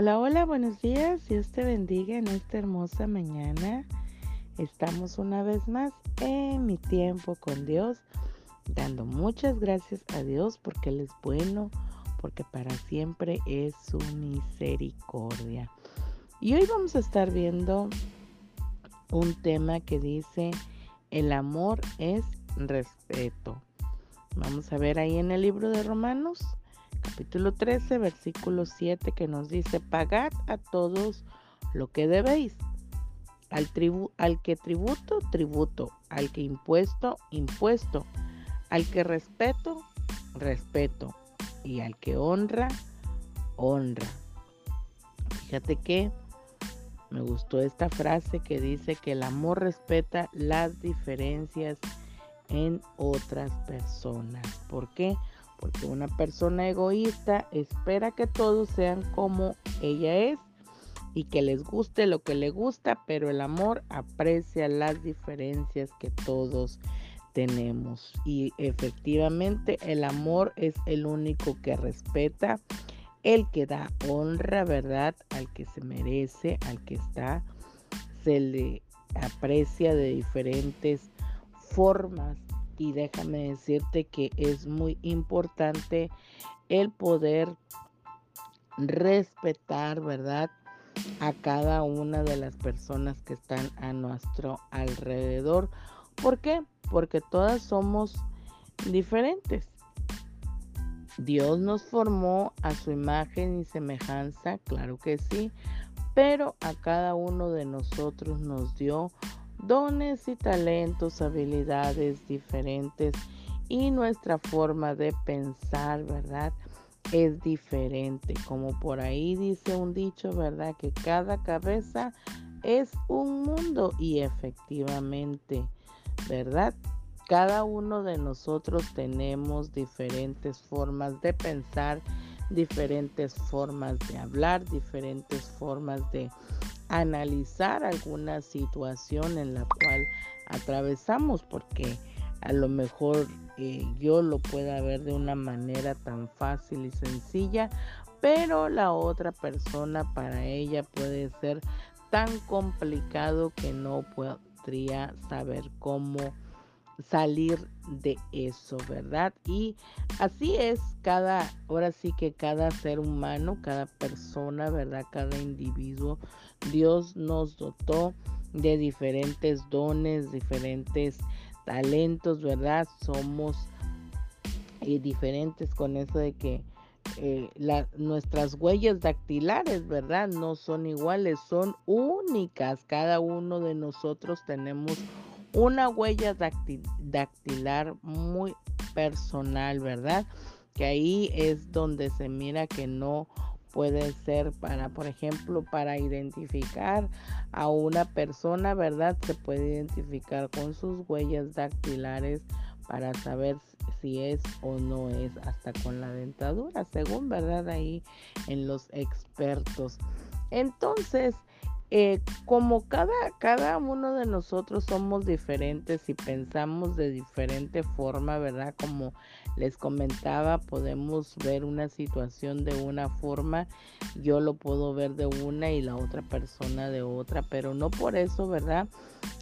Hola, hola, buenos días. Dios te bendiga en esta hermosa mañana. Estamos una vez más en mi tiempo con Dios, dando muchas gracias a Dios porque Él es bueno, porque para siempre es su misericordia. Y hoy vamos a estar viendo un tema que dice, el amor es respeto. Vamos a ver ahí en el libro de Romanos, capítulo 13, versículo 7, que nos dice, pagad a todos lo que debéis. Al, al que tributo, tributo. Al que impuesto, impuesto. Al que respeto, respeto. Y al que honra, honra. Fíjate que me gustó esta frase que dice que el amor respeta las diferencias en otras personas. ¿Por qué? Porque una persona egoísta espera que todos sean como ella es y que les guste lo que le gusta, pero el amor aprecia las diferencias que todos tenemos. Y efectivamente el amor es el único que respeta el que da honra, ¿verdad? Al que se merece, al que está, se le aprecia de diferentes formas. Y déjame decirte que es muy importante el poder respetar, ¿verdad? A cada una de las personas que están a nuestro alrededor. ¿Por qué? Porque todas somos diferentes. Dios nos formó a su imagen y semejanza, claro que sí, pero a cada uno de nosotros nos dio dones y talentos, habilidades diferentes y nuestra forma de pensar, ¿verdad? Es diferente, como por ahí dice un dicho, ¿verdad? Que cada cabeza es un mundo y efectivamente, ¿verdad? Cada uno de nosotros tenemos diferentes formas de pensar, diferentes formas de hablar, diferentes formas de analizar alguna situación en la cual atravesamos, porque a lo mejor eh, yo lo pueda ver de una manera tan fácil y sencilla, pero la otra persona para ella puede ser tan complicado que no podría saber cómo salir de eso, ¿verdad? Y así es cada, ahora sí que cada ser humano, cada persona, ¿verdad? Cada individuo, Dios nos dotó de diferentes dones, diferentes talentos, ¿verdad? Somos eh, diferentes con eso de que eh, nuestras huellas dactilares, ¿verdad? No son iguales, son únicas. Cada uno de nosotros tenemos una huella dactilar muy personal, ¿verdad? Que ahí es donde se mira que no puede ser para, por ejemplo, para identificar a una persona, ¿verdad? Se puede identificar con sus huellas dactilares para saber si es o no es, hasta con la dentadura, según, ¿verdad? Ahí en los expertos. Entonces, eh, como cada, cada uno de nosotros somos diferentes y pensamos de diferente forma, ¿verdad? Como les comentaba, podemos ver una situación de una forma, yo lo puedo ver de una y la otra persona de otra, pero no por eso, ¿verdad?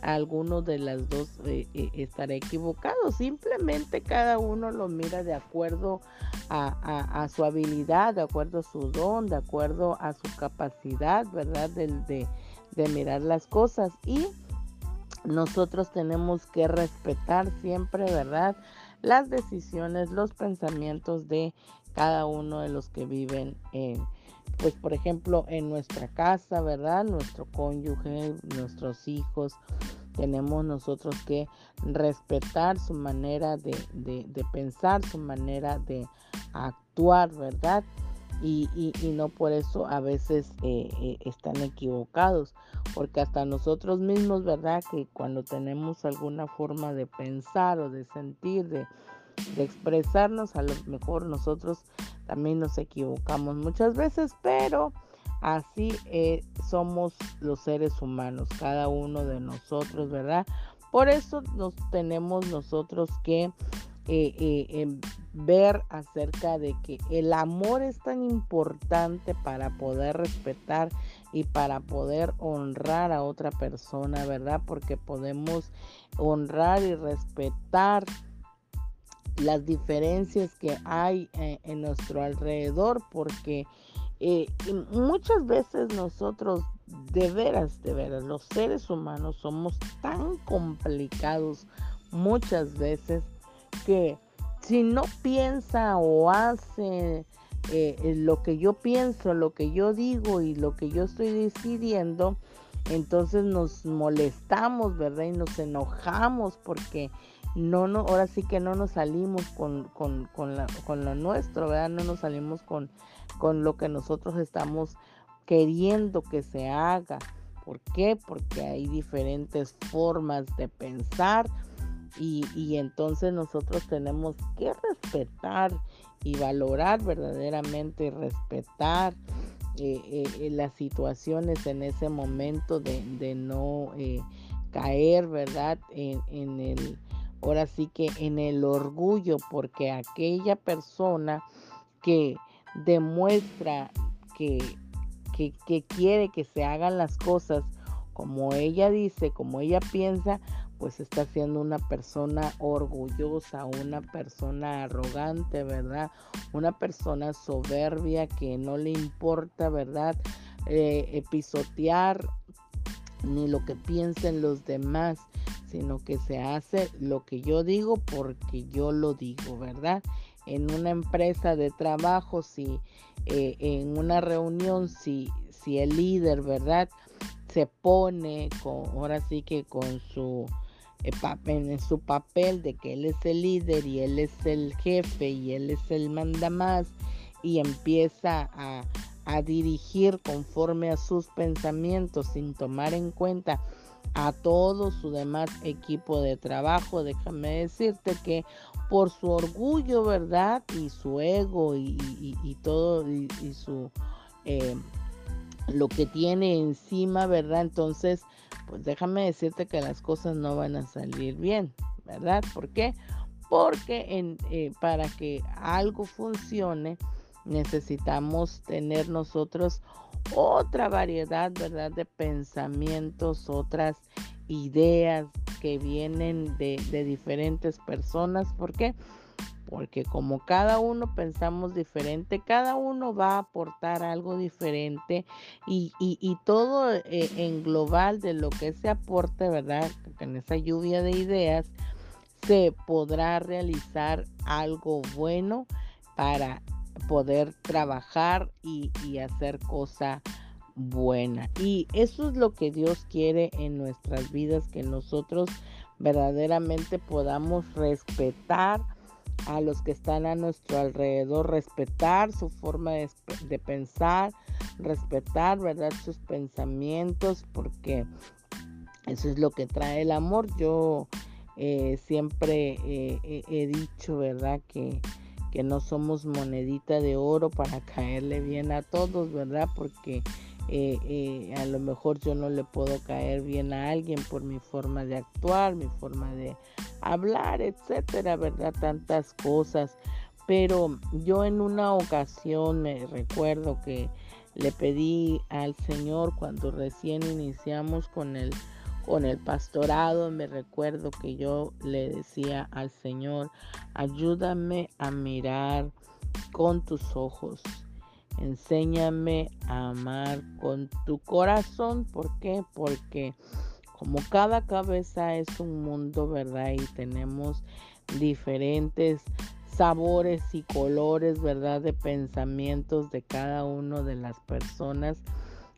Alguno de las dos eh, eh, estará equivocado, simplemente cada uno lo mira de acuerdo a, su habilidad, de acuerdo a su don, de acuerdo a su capacidad, ¿verdad? De mirar las cosas y nosotros tenemos que respetar siempre, ¿verdad? Las decisiones, los pensamientos de cada uno de los que viven en, pues por ejemplo, en nuestra casa, ¿verdad? Nuestro cónyuge, nuestros hijos. Tenemos nosotros que respetar su manera de, de pensar, su manera de actuar, ¿verdad? y, no por eso a veces eh, eh, están equivocados, porque hasta nosotros mismos, ¿verdad? Que cuando tenemos alguna forma de pensar o de sentir, de, expresarnos, a lo mejor nosotros también nos equivocamos muchas veces, pero así eh, somos los seres humanos, cada uno de nosotros, ¿verdad? Por eso nos tenemos nosotros que em, ver acerca de que el amor es tan importante para poder respetar y para poder honrar a otra persona, ¿verdad? Porque podemos honrar y respetar las diferencias que hay eh, en, nuestro alrededor, porque eh, muchas veces nosotros, de veras, de veras, los seres humanos somos tan complicados muchas veces que si no piensa o hace eh, lo que yo pienso, lo que yo digo y lo que yo estoy decidiendo, entonces nos molestamos, ¿verdad? Y nos enojamos porque no, no, ahora sí que no nos salimos con, con, con, la, con lo nuestro, ¿verdad? No nos salimos con, con lo que nosotros estamos queriendo que se haga. ¿Por qué? Porque hay diferentes formas de pensar, y, entonces nosotros tenemos que respetar y valorar verdaderamente, respetar eh, eh, eh, las situaciones en ese momento de, no caer, ¿verdad? En, en, el, ahora sí que en el orgullo, porque aquella persona que demuestra que, que, quiere que se hagan las cosas como ella dice, como ella piensa, pues está siendo una persona orgullosa, una persona arrogante, ¿verdad? Una persona soberbia que no le importa, ¿verdad? Eh, pisotear ni lo que piensen los demás, sino que se hace lo que yo digo porque yo lo digo, ¿verdad? En una empresa de trabajo, si eh, en una reunión, si, si el líder, ¿verdad? Se pone con, ahora sí que con su en su papel de que él es el líder y él es el jefe y él es el mandamás y empieza a dirigir conforme a sus pensamientos sin tomar en cuenta a todo su demás equipo de trabajo. Déjame decirte que por su orgullo, ¿verdad? Y su ego y, todo y, su eh, lo que tiene encima, ¿verdad? Entonces pues déjame decirte que las cosas no van a salir bien, ¿verdad? ¿Por qué? Porque eh, para que algo funcione necesitamos tener nosotros otra variedad, ¿verdad? De pensamientos, otras ideas que vienen de, diferentes personas. ¿Por qué? porque como cada uno pensamos diferente, cada uno va a aportar algo diferente y, todo eh, en global de lo que se aporte, ¿verdad? En esa lluvia de ideas se podrá realizar algo bueno para poder trabajar y, hacer cosa buena. Y eso es lo que Dios quiere en nuestras vidas, que nosotros verdaderamente podamos respetar a los que están a nuestro alrededor, respetar su forma de, pensar, respetar, ¿verdad? Sus pensamientos, porque eso es lo que trae el amor. Yo eh, siempre eh, he dicho, ¿verdad? Que, que no somos monedita de oro para caerle bien a todos, ¿verdad? Porque eh, eh, a lo mejor yo no le puedo caer bien a alguien por mi forma de actuar, mi forma de hablar, etcétera, ¿verdad? Tantas cosas. Pero yo en una ocasión me recuerdo que le pedí al Señor cuando recién iniciamos con el con el pastorado, me recuerdo que yo le decía al Señor, ayúdame a mirar con tus ojos Enséñame a amar con tu corazón. ¿Por qué? Porque como cada cabeza es un mundo, ¿verdad? Y tenemos diferentes sabores y colores, ¿verdad? De pensamientos de cada una de las personas.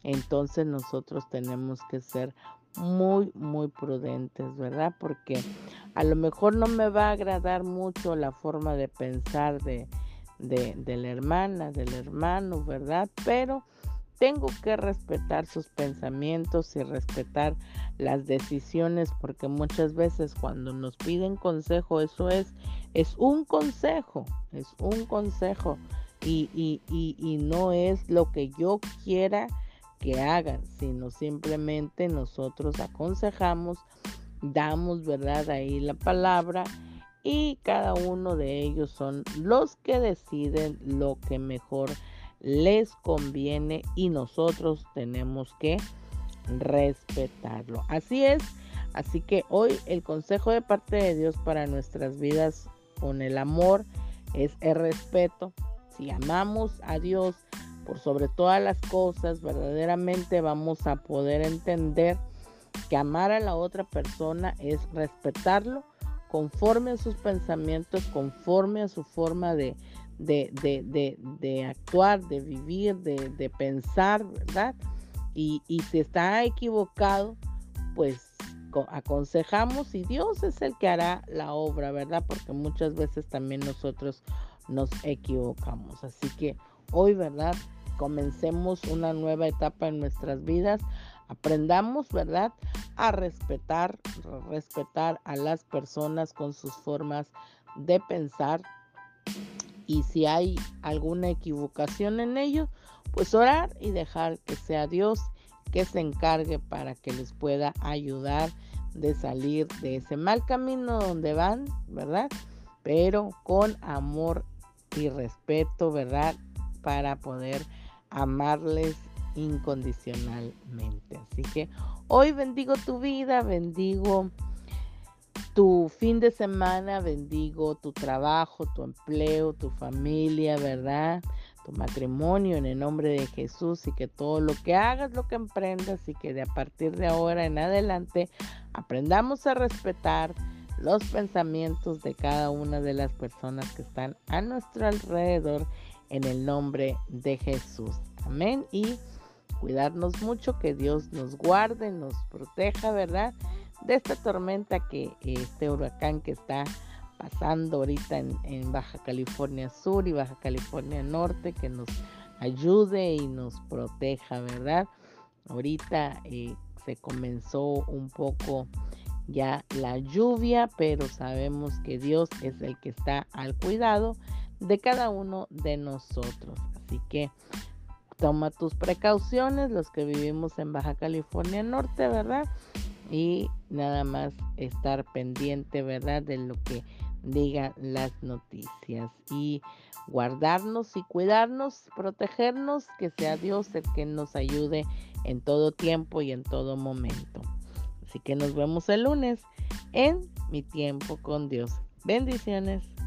Entonces nosotros tenemos que ser muy, muy prudentes, ¿verdad? Porque a lo mejor no me va a agradar mucho la forma de pensar de, de, la hermana, del hermano, ¿verdad? Pero tengo que respetar sus pensamientos y respetar las decisiones porque muchas veces cuando nos piden consejo eso es es un consejo es un consejo y, y, y, y no es lo que yo quiera que hagan sino simplemente nosotros aconsejamos damos verdad ahí la palabra y cada uno de ellos son los que deciden lo que mejor les conviene y nosotros tenemos que respetarlo. Así es, así que hoy el consejo de parte de Dios para nuestras vidas con el amor es el respeto. Si amamos a Dios por sobre todas las cosas, verdaderamente vamos a poder entender que amar a la otra persona es respetarlo conforme a sus pensamientos, conforme a su forma de, de, actuar, de vivir, de, pensar, ¿verdad? Y, y, si está equivocado, pues aconsejamos y Dios es el que hará la obra, ¿verdad? Porque muchas veces también nosotros nos equivocamos. Así que hoy, ¿verdad? Comencemos una nueva etapa en nuestras vidas aprendamos, ¿verdad? A respetar, respetar a las personas con sus formas de pensar. Y si hay alguna equivocación en ello, pues orar y dejar que sea Dios que se encargue para que les pueda ayudar de salir de ese mal camino donde van, ¿verdad? Pero con amor y respeto, ¿verdad? Para poder amarles incondicionalmente. Así que hoy bendigo tu vida, bendigo tu fin de semana, bendigo tu trabajo, tu empleo, tu familia, ¿verdad? Tu matrimonio en el nombre de Jesús y que todo lo que hagas, lo que emprendas y que de a partir de ahora en adelante aprendamos a respetar los pensamientos de cada una de las personas que están a nuestro alrededor en el nombre de Jesús. Amén. Y cuidarnos mucho, que Dios nos guarde, nos proteja, ¿verdad? De esta tormenta que este huracán que está pasando ahorita en, Baja California Sur y Baja California Norte, que nos ayude y nos proteja, ¿verdad? Ahorita eh, se comenzó un poco ya la lluvia, pero sabemos que Dios es el que está al cuidado de cada uno de nosotros. Así que toma tus precauciones, los que vivimos en Baja California Norte, ¿verdad? Y nada más estar pendiente, ¿verdad? De lo que digan las noticias y guardarnos y cuidarnos, protegernos, que sea Dios el que nos ayude en todo tiempo y en todo momento. Así que nos vemos el lunes en mi tiempo con Dios. Bendiciones.